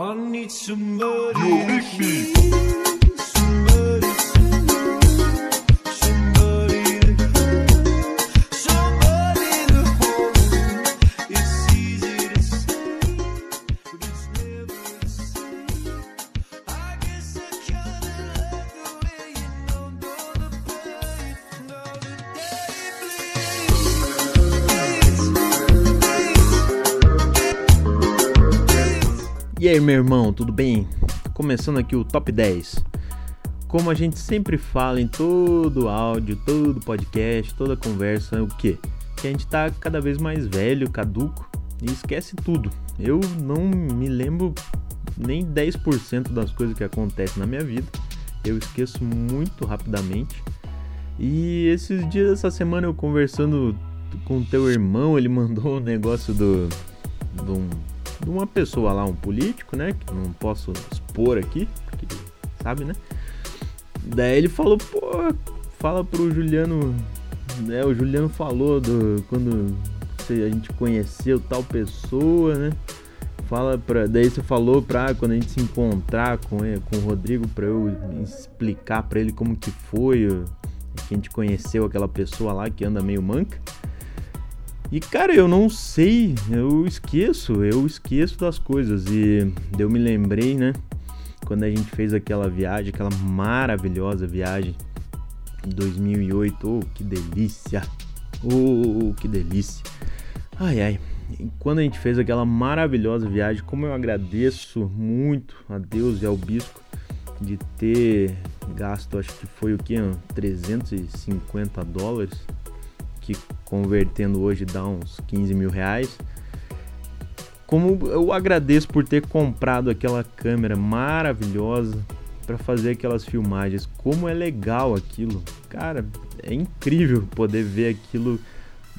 I need somebody. You make me. Aí, meu irmão, tudo bem? Começando aqui o Top 10. Como a gente sempre fala em todo áudio, todo podcast, toda conversa, o quê? Que a gente tá cada vez mais velho, caduco e esquece tudo. Eu não me lembro nem 10% das coisas que acontecem na minha vida. Eu esqueço muito rapidamente. E esses dias, essa semana, eu conversando com teu irmão, ele mandou um negócio do. um- de uma pessoa lá, um político, né? Que não posso expor aqui, porque sabe, né? Daí ele falou, pô, fala pro Juliano. Né, o Juliano falou do. Quando a gente conheceu tal pessoa, né? Fala pra. Daí você falou pra quando a gente se encontrar com, ele, com o Rodrigo, pra eu explicar pra ele como que foi. Que a gente conheceu aquela pessoa lá que anda meio manca. E cara, eu não sei, eu esqueço, eu esqueço das coisas. E eu me lembrei, né? Quando a gente fez aquela viagem, aquela maravilhosa viagem em 2008. Oh, que delícia! Oh, que delícia! Ai, ai. Quando a gente fez aquela maravilhosa viagem, como eu agradeço muito a Deus e ao Bisco de ter gasto, acho que foi o que? 350 dólares, que convertendo hoje dá uns 15 mil reais. Como eu agradeço por ter comprado aquela câmera maravilhosa para fazer aquelas filmagens. Como é legal aquilo, cara, é incrível poder ver aquilo,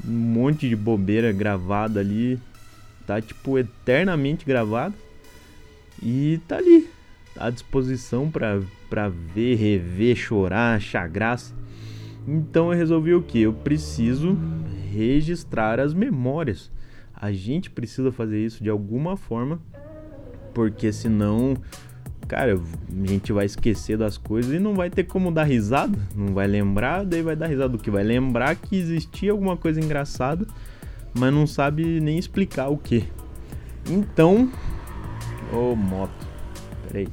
um monte de bobeira gravada ali, tá tipo eternamente gravado e tá ali à disposição para ver, rever, chorar, achar graça. Então eu resolvi o que? Eu preciso registrar as memórias. A gente precisa fazer isso de alguma forma, porque senão, cara, a gente vai esquecer das coisas e não vai ter como dar risada, não vai lembrar, daí vai dar risada do que? Vai lembrar que existia alguma coisa engraçada, mas não sabe nem explicar o que. Então, ô moto, peraí.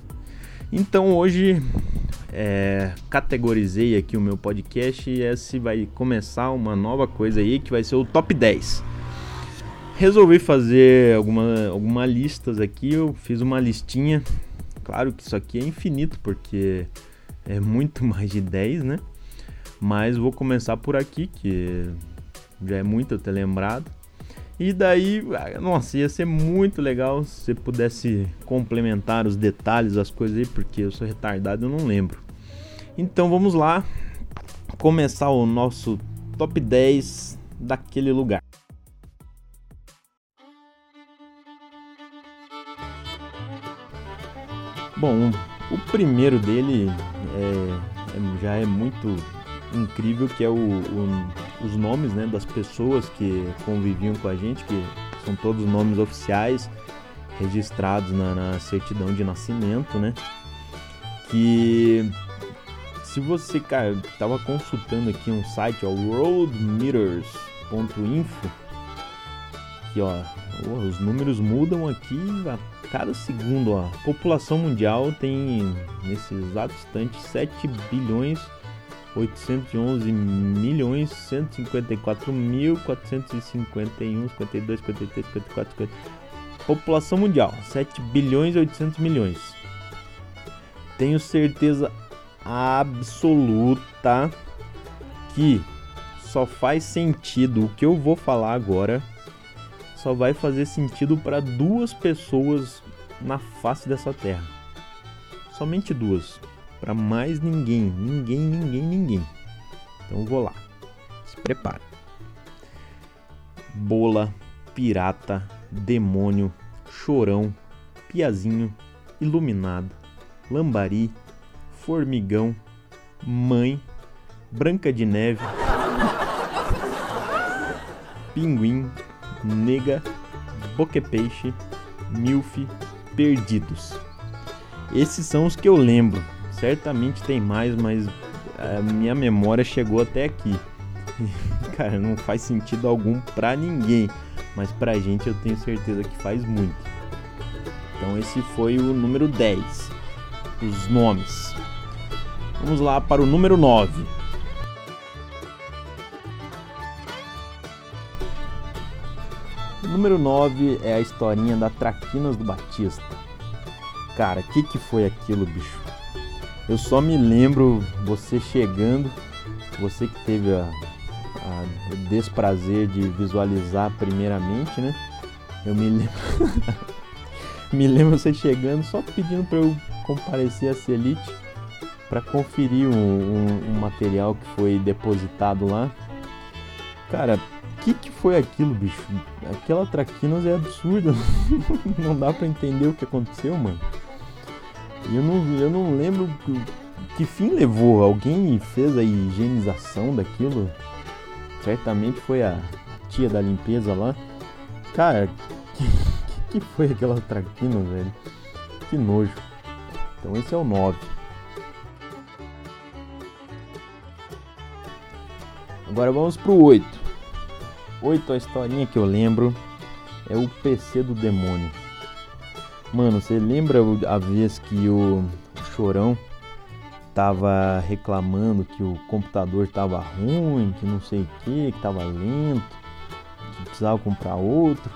Então hoje é, categorizei aqui o meu podcast e esse vai começar uma nova coisa aí que vai ser o top 10. Resolvi fazer alguma, alguma listas aqui, eu fiz uma listinha. Claro que isso aqui é infinito porque é muito mais de 10, né? Mas vou começar por aqui, que já é muito eu ter lembrado. E daí, ah, nossa, ia ser muito legal se você pudesse complementar os detalhes, as coisas aí, porque eu sou retardado eu não lembro. Então vamos lá começar o nosso top 10 daquele lugar. Bom, o primeiro dele é- é- já é muito incrível, que é o, o- os nomes né, das pessoas que conviviam com a gente, que são todos nomes oficiais registrados na, na certidão de nascimento, né? Que se você, cara, eu tava consultando aqui um site, ó, roadmeters.info, que ó, os números mudam aqui a cada segundo, ó. A população mundial tem nesse exato instante 7 bilhões 811 milhões 154 mil 451 52 53 54 50 população mundial 7 bilhões e 800 milhões. Tenho certeza absoluta que só faz sentido o que eu vou falar agora só vai fazer sentido para duas pessoas na face dessa terra. Somente duas para mais ninguém, ninguém, ninguém, ninguém. Então vou lá. Se prepara. Bola, pirata, demônio, chorão, piazinho, iluminado, lambari, formigão, mãe, branca de neve, pinguim, nega, boquepeixe, milf, perdidos. Esses são os que eu lembro. Certamente tem mais, mas a minha memória chegou até aqui. Cara, não faz sentido algum pra ninguém, mas pra gente eu tenho certeza que faz muito. Então esse foi o número 10. Os nomes. Vamos lá para o número 9. O número 9 é a historinha da Traquinas do Batista. Cara, o que, que foi aquilo, bicho? Eu só me lembro você chegando, você que teve a, a- o desprazer de visualizar primeiramente, né? Eu me lembro. me lembro você chegando só pedindo para eu comparecer a Celite para conferir um, um- um material que foi depositado lá. Cara, o que, que foi aquilo, bicho? Aquela traquinas é absurda. não dá pra entender o que aconteceu, mano. Eu não, eu não lembro que, que fim levou. Alguém fez a higienização daquilo? Certamente foi a tia da limpeza lá. Cara, que, que, foi aquela traquinas, velho? Que nojo. Então esse é o 9. Agora vamos pro 8. 8, a historinha que eu lembro é o PC do demônio. Mano, você lembra a vez que o Chorão tava reclamando que o computador tava ruim, que não sei o que, que tava lento, que precisava comprar outro?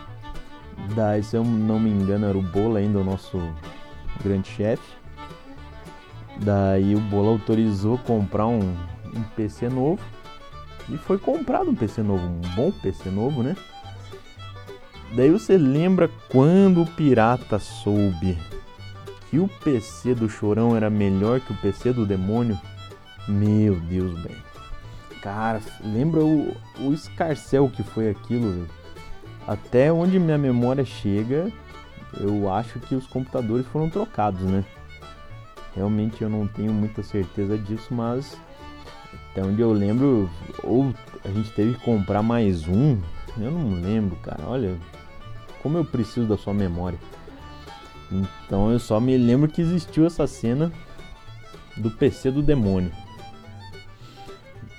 Daí, se eu não me engano, era o Bola ainda, o nosso grande chefe. Daí o Bola autorizou comprar um, um PC novo. E foi comprado um PC novo, um bom PC novo, né? Daí você lembra quando o pirata soube que o PC do Chorão era melhor que o PC do demônio? Meu Deus, bem. Cara, lembra o, o escarcel que foi aquilo, velho? Até onde minha memória chega, eu acho que os computadores foram trocados, né? Realmente eu não tenho muita certeza disso, mas até onde eu lembro, ou a gente teve que comprar mais um, eu não lembro, cara. Olha, como eu preciso da sua memória. Então eu só me lembro que existiu essa cena do PC do demônio.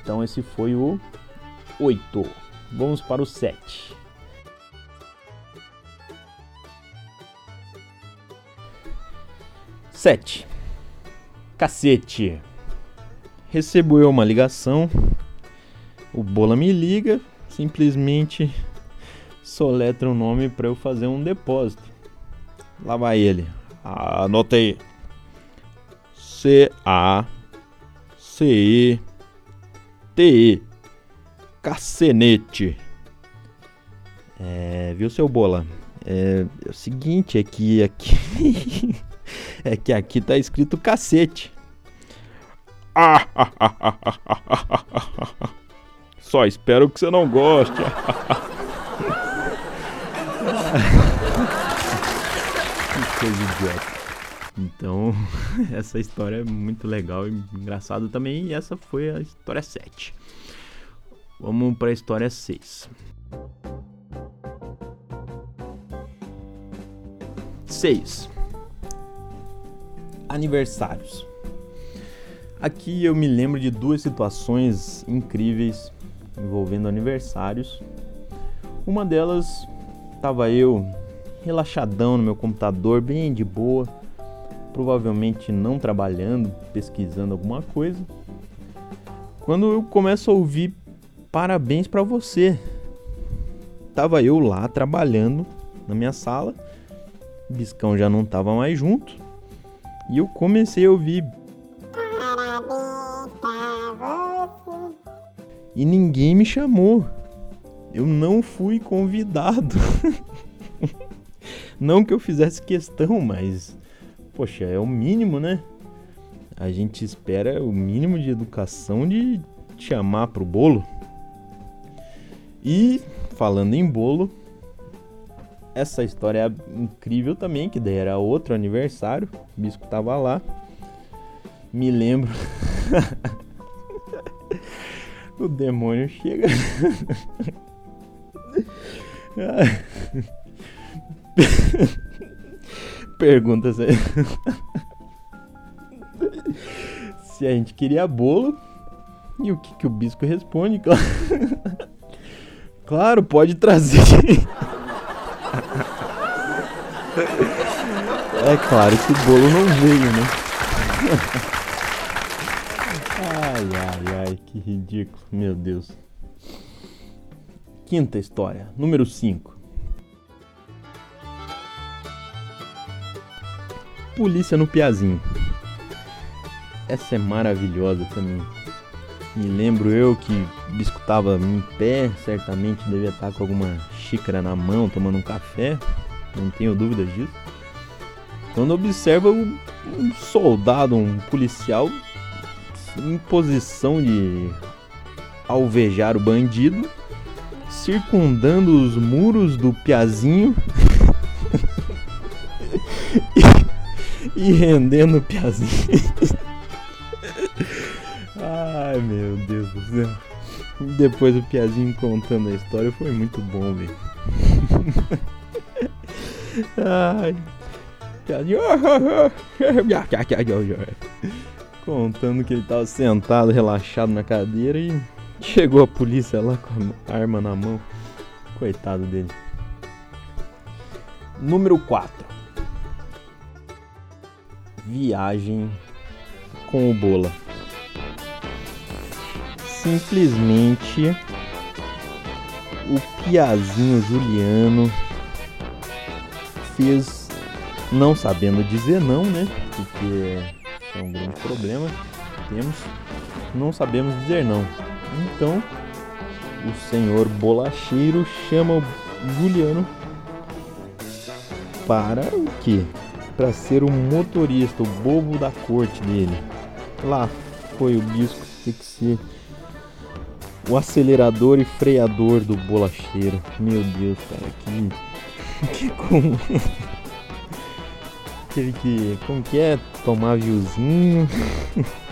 Então esse foi o 8. Vamos para o 7. Sete. Cacete. Recebo eu uma ligação. O Bola me liga, simplesmente soletra o nome para eu fazer um depósito. Lá vai ele. Aí. C A C E T E Cacenete. É, viu seu bola? É, é o seguinte, é que aqui é que aqui tá escrito cacete. Só espero que você não goste. Que coisa idiota. Então, essa história é muito legal e engraçada também. E essa foi a história 7. Vamos para a história 6. 6. Aniversários. Aqui eu me lembro de duas situações incríveis envolvendo aniversários. Uma delas estava eu relaxadão no meu computador, bem de boa, provavelmente não trabalhando, pesquisando alguma coisa. Quando eu começo a ouvir parabéns para você. Tava eu lá trabalhando na minha sala, Biscão já não tava mais junto, e eu comecei a ouvir e ninguém me chamou. Eu não fui convidado. não que eu fizesse questão, mas poxa, é o mínimo, né? A gente espera o mínimo de educação de chamar pro bolo. E falando em bolo, essa história é incrível também, que daí era outro aniversário, o bisco tava lá. Me lembro. o demônio chega. pergunta se... se a gente queria bolo. E o que, que o bisco responde? Claro pode trazer. É claro que o bolo não veio, né? Ai, ai, ai, que ridículo, meu Deus. Quinta história, número 5. Polícia no Piazinho. Essa é maravilhosa também. Me lembro eu que o bisco tava em pé, certamente devia estar com alguma xícara na mão, tomando um café, não tenho dúvidas disso. Quando observa um soldado, um policial, em posição de alvejar o bandido, circundando os muros do Piazinho e, e rendendo o Piazinho. Ai meu Deus do céu. Depois o Piazinho contando a história foi muito bom, velho. Ai. Piazinho. Contando que ele tava sentado, relaxado na cadeira e chegou a polícia lá com a arma na mão. Coitado dele. Número 4. Viagem com o Bola. Simplesmente o Piazinho Juliano fez não sabendo dizer não, né? Porque é um grande problema temos. Não sabemos dizer não. Então, o senhor bolacheiro chama o Juliano para o quê? Para ser o motorista, o bobo da corte dele. Lá foi o bisco ter que ser o acelerador e freador do bolacheiro. Meu Deus, cara, que. Que como. Teve que. Como que é? Tomar viuzinho.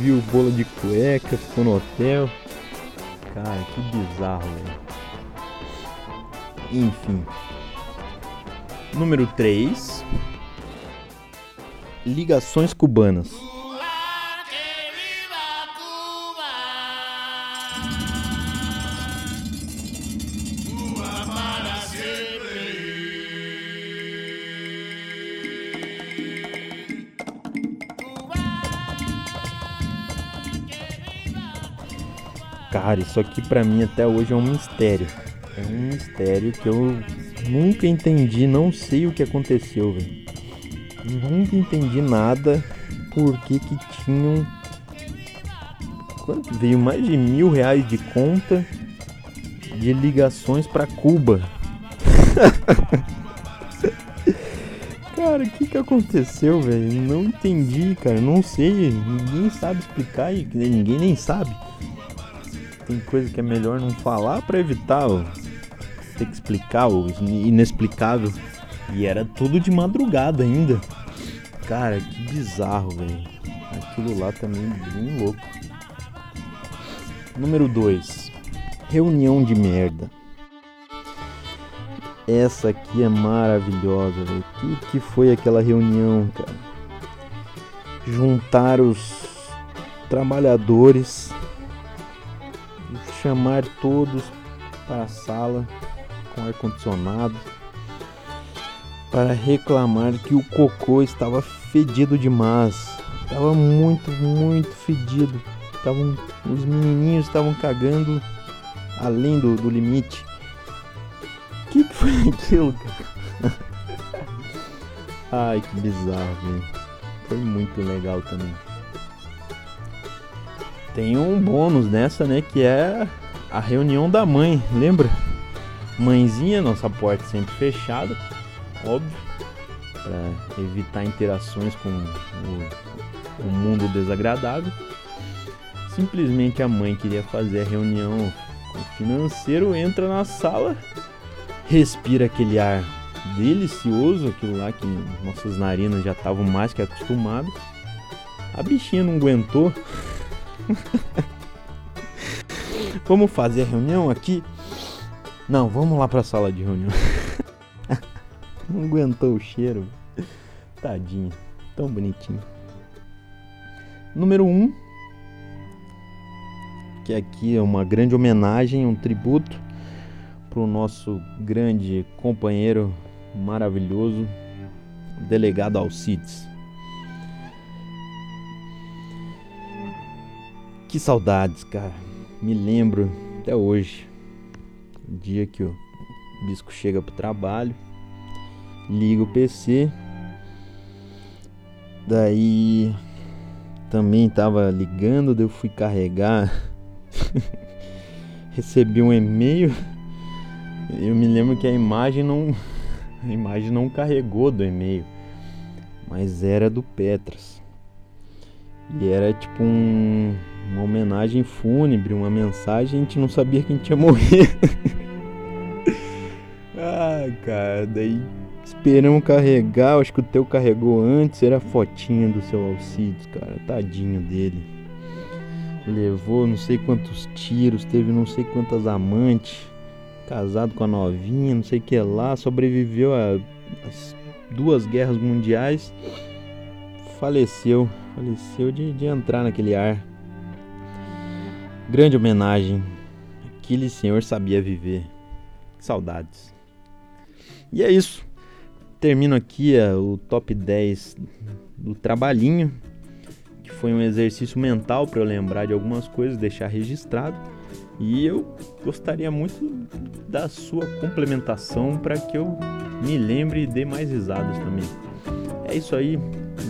Viu bola de cueca, ficou no hotel. Cara, que bizarro, velho. Enfim. Número 3. Ligações cubanas. Cara, isso aqui pra mim até hoje é um mistério. É um mistério que eu nunca entendi, não sei o que aconteceu, velho. Nunca entendi nada por que que tinham. Quanto? Veio mais de mil reais de conta de ligações pra Cuba. cara, o que que aconteceu, velho? Não entendi, cara. Não sei. Ninguém sabe explicar e ninguém nem sabe tem coisa que é melhor não falar para evitar ó, ter que explicar o inexplicável. E era tudo de madrugada ainda. Cara, que bizarro, velho. Aquilo lá também bem louco. Número 2. Reunião de merda. Essa aqui é maravilhosa, velho. Que que foi aquela reunião, cara? Juntar os trabalhadores chamar todos para a sala com ar condicionado para reclamar que o cocô estava fedido demais. Estava muito, muito fedido. Estavam, os menininhos estavam cagando além do, do limite. O que, que foi aquilo, cara? Ai, que bizarro, velho. Foi muito legal também tem um bônus nessa, né? Que é a reunião da mãe, lembra? Mãezinha, nossa porta sempre fechada, óbvio, para evitar interações com o, o mundo desagradável. Simplesmente a mãe queria fazer a reunião com o financeiro, entra na sala, respira aquele ar delicioso, aquilo lá que nossas narinas já estavam mais que acostumadas. A bichinha não aguentou, vamos fazer a reunião aqui? Não, vamos lá para a sala de reunião. Não aguentou o cheiro. Tadinho. Tão bonitinho. Número 1. Um, que aqui é uma grande homenagem, um tributo pro nosso grande companheiro maravilhoso, delegado Alcides. Que saudades, cara. Me lembro até hoje. O dia que o bisco chega pro trabalho, liga o PC. Daí também tava ligando, daí eu fui carregar. Recebi um e-mail. Eu me lembro que a imagem não a imagem não carregou do e-mail, mas era do Petras. E era tipo um, uma homenagem fúnebre, uma mensagem, a gente não sabia quem tinha morrido. Ai, cara, daí esperamos carregar, acho que o teu carregou antes, era a fotinha do seu Alcides, cara, tadinho dele. Levou não sei quantos tiros, teve não sei quantas amantes, casado com a novinha, não sei o que lá, sobreviveu às duas guerras mundiais, faleceu, faleceu de, de entrar naquele ar. Grande homenagem, aquele senhor sabia viver. Saudades. E é isso. Termino aqui uh, o top 10 do trabalhinho, que foi um exercício mental para eu lembrar de algumas coisas, deixar registrado. E eu gostaria muito da sua complementação para que eu me lembre e dê mais risadas também. É isso aí.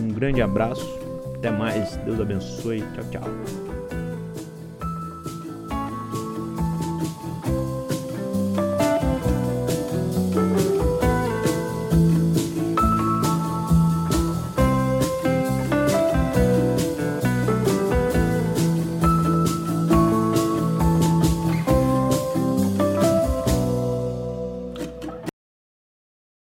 Um grande abraço. Até mais. Deus abençoe. Tchau, tchau.